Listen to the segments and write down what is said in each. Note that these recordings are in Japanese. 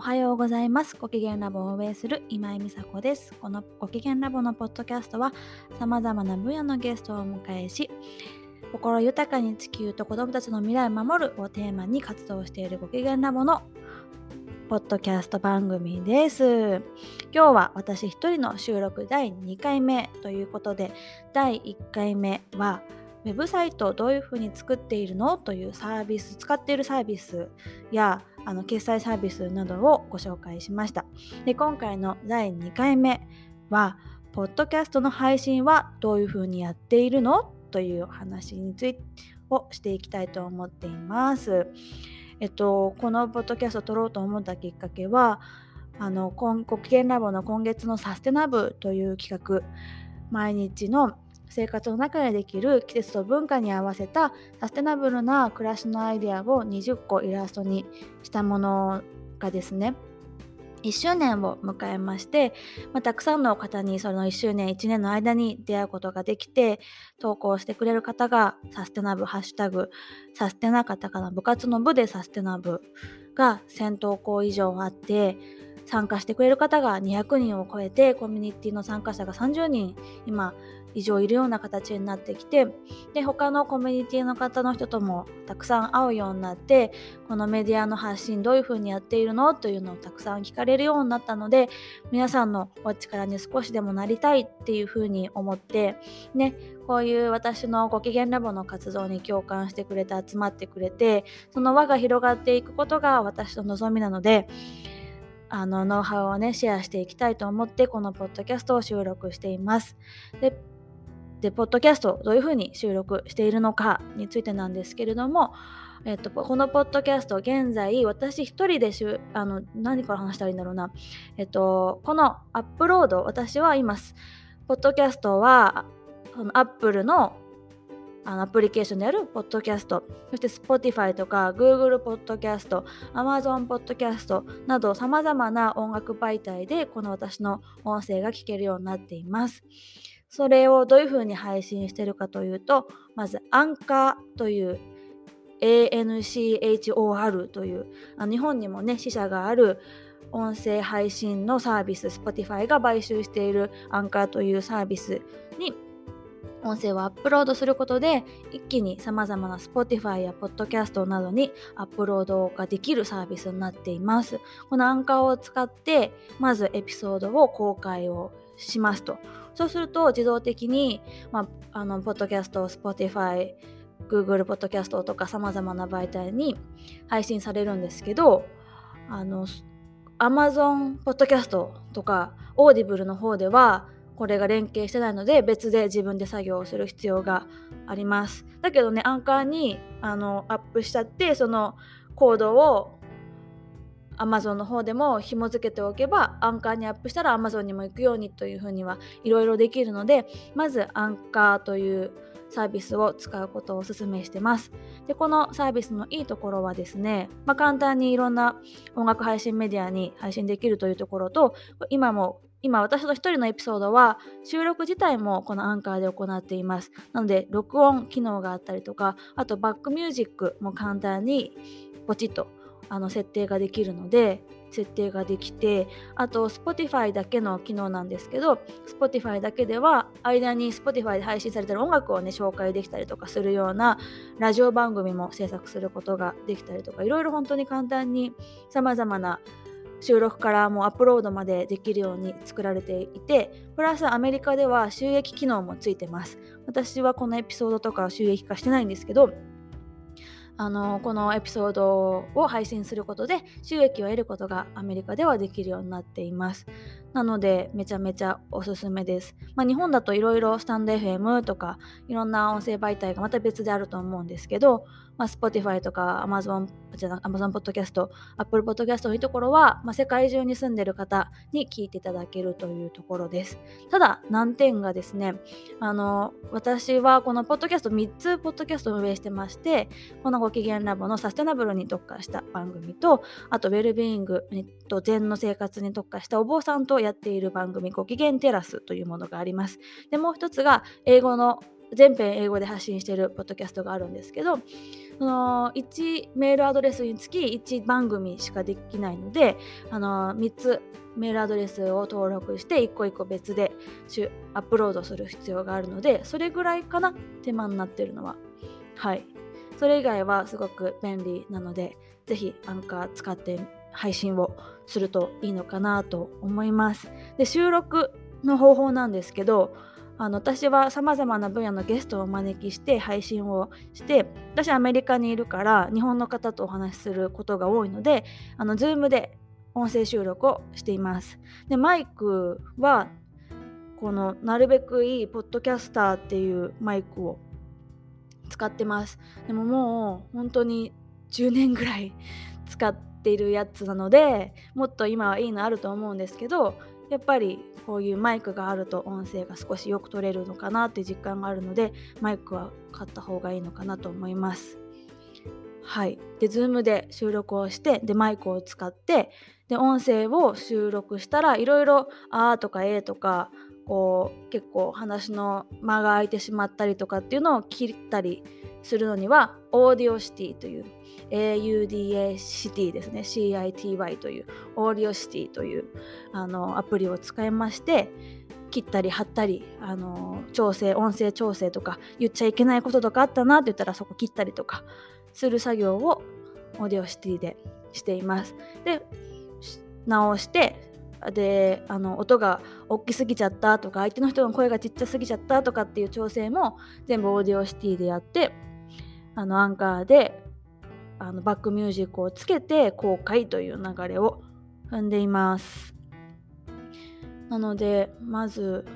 おはようございます。ご機嫌ラボを運営する今井美佐子です。このご機嫌ラボのポッドキャストは様々な分野のゲストをお迎えし心豊かに地球と子供たちの未来を守るをテーマに活動しているご機嫌ラボのポッドキャスト番組です。今日は私一人の収録第2回目ということで第1回目はウェブサイトをどういうふうに作っているの？というサービス使っているサービスやあの決済サービスなどをご紹介しました。で今回の第2回目はポッドキャストの配信はどういうふうにやっているの？という話についてをしていきたいと思っています。えっとこのポッドキャストを撮ろうと思ったきっかけはあの国権ラボの今月のサステナブという企画毎日の生活の中でできる季節と文化に合わせたサステナブルな暮らしのアイデアを20個イラストにしたものがですね1周年を迎えまして、まあ、たくさんの方にその1周年1年の間に出会うことができて投稿してくれる方がサステナブハッシュタグサステナカタカナ部活の部でサステナブが1000投稿以上あって参加してくれる方が200人を超えてコミュニティの参加者が30人今以上いるような形になってきてで他のコミュニティの方の人ともたくさん会うようになってこのメディアの発信どういうふうにやっているの？というのをたくさん聞かれるようになったので皆さんのお力に少しでもなりたいっていうふうに思ってねこういう私のご機嫌ラボの活動に共感してくれて集まってくれてその輪が広がっていくことが私の望みなのであのノウハウをねシェアしていきたいと思ってこのポッドキャストを収録しています。ででポッドキャストをどういうふうに収録しているのかについてなんですけれども、えっと、このポッドキャスト現在私一人であの何から話したらいいんだろうな、えっと、このアップロード私はいます。ポッドキャストはそのアップルのあのアプリケーションであるポッドキャスト、そして Spotify とか Google ポッドキャスト、Amazon ポッドキャストなど様々な音楽媒体でこの私の音声が聞けるようになっています。それをどういうふうに配信してるかというと、まずアンカーという ANCHOR というあ日本にもね支社がある音声配信のサービス Spotify が買収しているアンカーというサービスに音声をアップロードすることで一気に様々な Spotify や Podcast などにアップロードができるサービスになっています。このアンカーを使ってまずエピソードを公開をしますと。そうすると自動的に、まあ、あのポッドキャスト、Spotify、Google ポッドキャストとか様々な媒体に配信されるんですけど、あの Amazon ポッドキャストとか Audible の方ではこれが連携してないので別で自分で作業をする必要があります。だけどね、アンカーにあのアップしちゃってそのコードを Amazon の方でも紐付けておけばアンカーにアップしたら Amazon にも行くようにというふうにはいろいろできるのでまずアンカーというサービスを使うことをお勧めしてます。で、このサービスのいいところはですね、まあ、簡単にいろんな音楽配信メディアに配信できるというところと、今も今私の一人のエピソードは収録自体もこのアンカーで行っています。なので録音機能があったりとか、あとバックミュージックも簡単にポチッとあの設定ができるので設定ができてあと Spotify だけの機能なんですけど Spotify だけでは間に Spotify で配信されてる音楽をね紹介できたりとかするようなラジオ番組も制作することができたりとかいろいろ本当に簡単にさまざまな収録からもうアップロードまでできるように作られていてプラスアメリカでは収益機能もついてます。私はこのエピソードとか収益化してないんですけどあのこのエピソードを配信することで収益を得ることがアメリカではできるようになっています。なのでめちゃめちゃおすすめです。まあ、日本だといろいろスタンド FM とかいろんな音声媒体がまた別であると思うんですけど、まあ、Spotify とか Amazon じゃな Amazon Podcast、Apple Podcast のいいところは、まあ、世界中に住んでる方に聞いていただけるというところです。ただ難点がですね、あの私はこのポッドキャスト3つポッドキャストを運営してまして、このご機嫌ラボのサステナブルに特化した番組と、あとウェルビーイングと禅の生活に特化したお坊さんとやっている番組ご機嫌テラスというものがあります。でもう一つが英語の全編英語で発信しているポッドキャストがあるんですけどその1メールアドレスにつき1番組しかできないのであの3つメールアドレスを登録して1個1個別でアップロードする必要があるのでそれぐらいかな手間になってるのは。はい。それ以外はすごく便利なのでぜひアンカー使って配信をするといいのかなと思います。で収録の方法なんですけどあの私はさまざまな分野のゲストをお招きして配信をして私アメリカにいるから日本の方とお話しすることが多いのであの Zoom で音声収録をしています。でマイクはこのなるべくいいポッドキャスターっていうマイクを使ってます。でももう本当に10年ぐらい使っているやつなのでもっと今はいいのあると思うんですけどやっぱりこういうマイクがあると音声が少しよく取れるのかなって実感があるのでマイクは買った方がいいのかなと思います。はい、で Zoom で収録をしてでマイクを使ってで音声を収録したらいろいろ「あ」とか「え」とかこう結構話の間が空いてしまったりとかっていうのを切ったりするのにはオーディオシティという AUDA シティですね CITY というAudacity というあのアプリを使いまして切ったり貼ったりあの調整音声調整とか言っちゃいけないこととかあったなって言ったらそこ切ったりとかする作業を Audacity でしています。で直してであの音が大きすぎちゃったとか相手の人の声がちっちゃすぎちゃったとかっていう調整も全部 Audacity でやってあのアンカーであのバックミュージックをつけて公開という流れを踏んでいます。なのでまず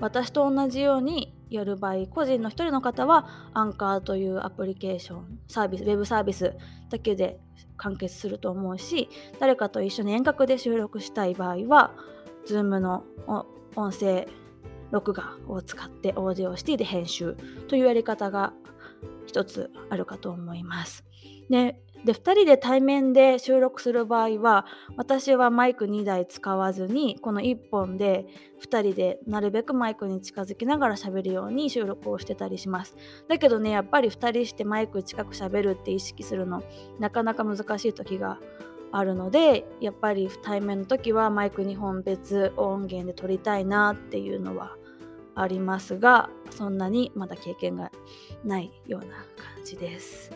私と同じようにやる場合個人の一人の方はアンカーというアプリケーションサービスウェブサービスだけで完結すると思うし誰かと一緒に遠隔で収録したい場合は Zoom の音声録画を使ってオーディオシティで編集というやり方が一つあるかと思います。でで2人で対面で収録する場合は私はマイク2台使わずにこの1本で2人でなるべくマイクに近づきながら喋るように収録をしてたりしますだけどねやっぱり2人してマイク近く喋るって意識するのなかなか難しい時があるのでやっぱり対面の時はマイク2本別音源で撮りたいなっていうのはありますがそんなにまだ経験がないような感じです。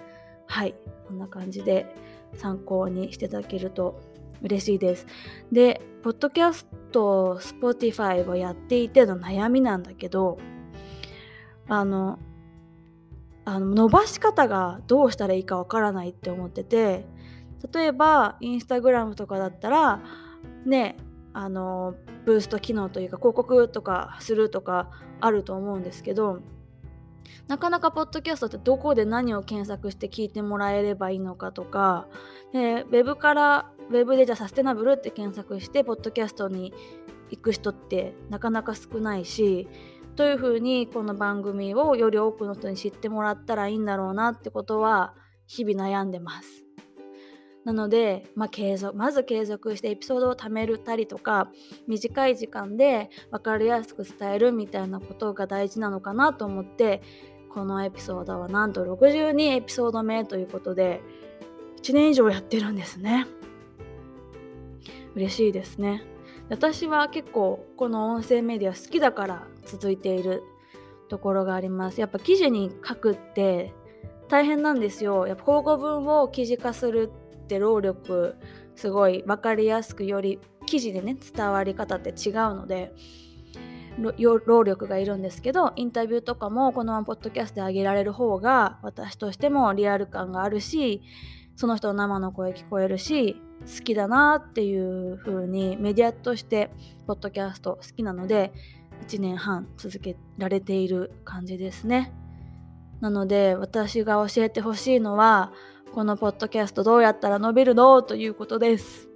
はいこんな感じで参考にしていただけると嬉しいです。で、ポッドキャスト、Spotify をやっていての悩みなんだけど、あの、あの伸ばし方がどうしたらいいかわからないって思ってて、例えば、インスタグラムとかだったら、ね、あの、ブースト機能というか広告とかするとかあると思うんですけど、なかなかポッドキャストってどこで何を検索して聞いてもらえればいいのかとかでウェブからウェブでじゃあサステナブルって検索してポッドキャストに行く人ってなかなか少ないしどういうふうにこの番組をより多くの人に知ってもらったらいいんだろうなってことは日々悩んでます。なので、まあ、継続まず継続してエピソードを貯めるたりとか短い時間で分かりやすく伝えるみたいなことが大事なのかなと思ってこのエピソードはなんと62エピソード目ということで1年以上やってるんですね。嬉しいですね。私は結構この音声メディア好きだから続いているところがあります。やっぱ記事に書くって大変なんですよ。やっぱ交互文を記事化するって労力すごい分かりやすくより記事でね伝わり方って違うので労力がいるんですけどインタビューとかもこのままポッドキャストで上げられる方が私としてもリアル感があるしその人の生の声聞こえるし好きだなっていう風にメディアとしてポッドキャスト好きなので1年半続けられている感じですね。なので私が教えてほしいのはこのポッドキャストどうやったら伸びるの？ということです。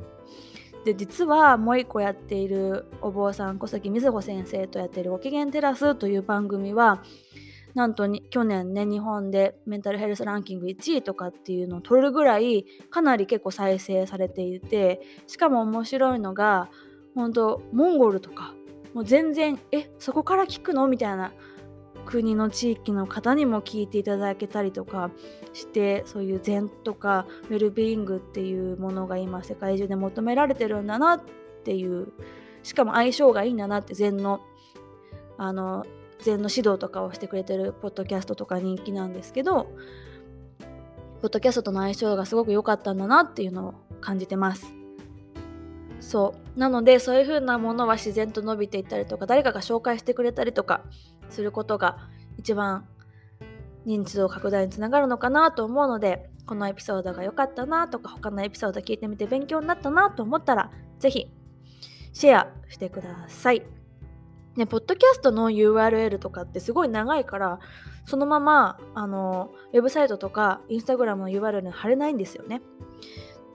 で実はもう一個やっているお坊さん小関瑞穂先生とやっている「ご機嫌テラス」という番組はなんと去年ね日本でメンタルヘルスランキング1位とかっていうのを取るぐらいかなり結構再生されていてしかも面白いのが本当モンゴルとかもう全然えそこから聞くの？みたいな国の地域の方にも聞いていただけたりとかしてそういう禅とかウェルビーイングっていうものが今世界中で求められてるんだなっていうしかも相性がいいんだなって禅のあの禅の指導とかをしてくれてるポッドキャストとか人気なんですけどポッドキャストとの相性がすごく良かったんだなっていうのを感じてます。そうなのでそういう風なものは自然と伸びていったりとか誰かが紹介してくれたりとかすることが一番認知度拡大につながるのかなと思うのでこのエピソードが良かったなとか他のエピソード聞いてみて勉強になったなと思ったら是非シェアしてください。ね、ポッドキャストの URL とかってすごい長いからそのままあのウェブサイトとかインスタグラムの URL に貼れないんですよね。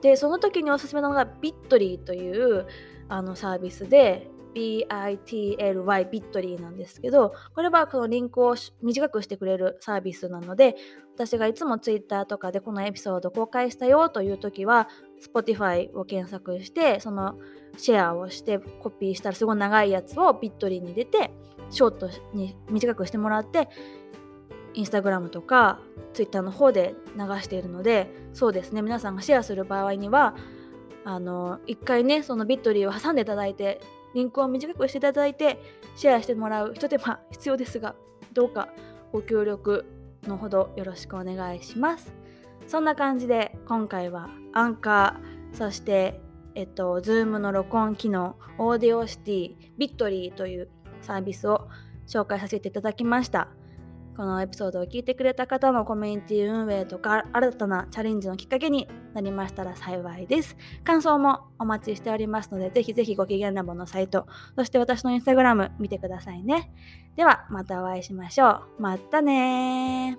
でその時におすすめなのが Bitly というあのサービスで BITLY ビットリーなんですけどこれはこのリンクを短くしてくれるサービスなので私がいつも Twitter とかでこのエピソード公開したよという時は Spotify を検索してそのシェアをしてコピーしたらすごい長いやつをビットリーに入れてショートに短くしてもらってインスタグラムとかツイッターの方で流しているのでそうですね。皆さんがシェアする場合にはあの一回ねそのビットリーを挟んでいただいてリンクを短くしていただいてシェアしてもらうひと手間 必要ですがどうかご協力のほどよろしくお願いします。そんな感じで今回はアンカーそしてえっと Zoom の録音機能オーディオシティビットリーというサービスを紹介させていただきました。このエピソードを聞いてくれた方のコミュニティ運営とか新たなチャレンジのきっかけになりましたら幸いです。感想もお待ちしておりますので、ぜひぜひご機嫌ラボのサイト、そして私のインスタグラム見てくださいね。では、またお会いしましょう。またね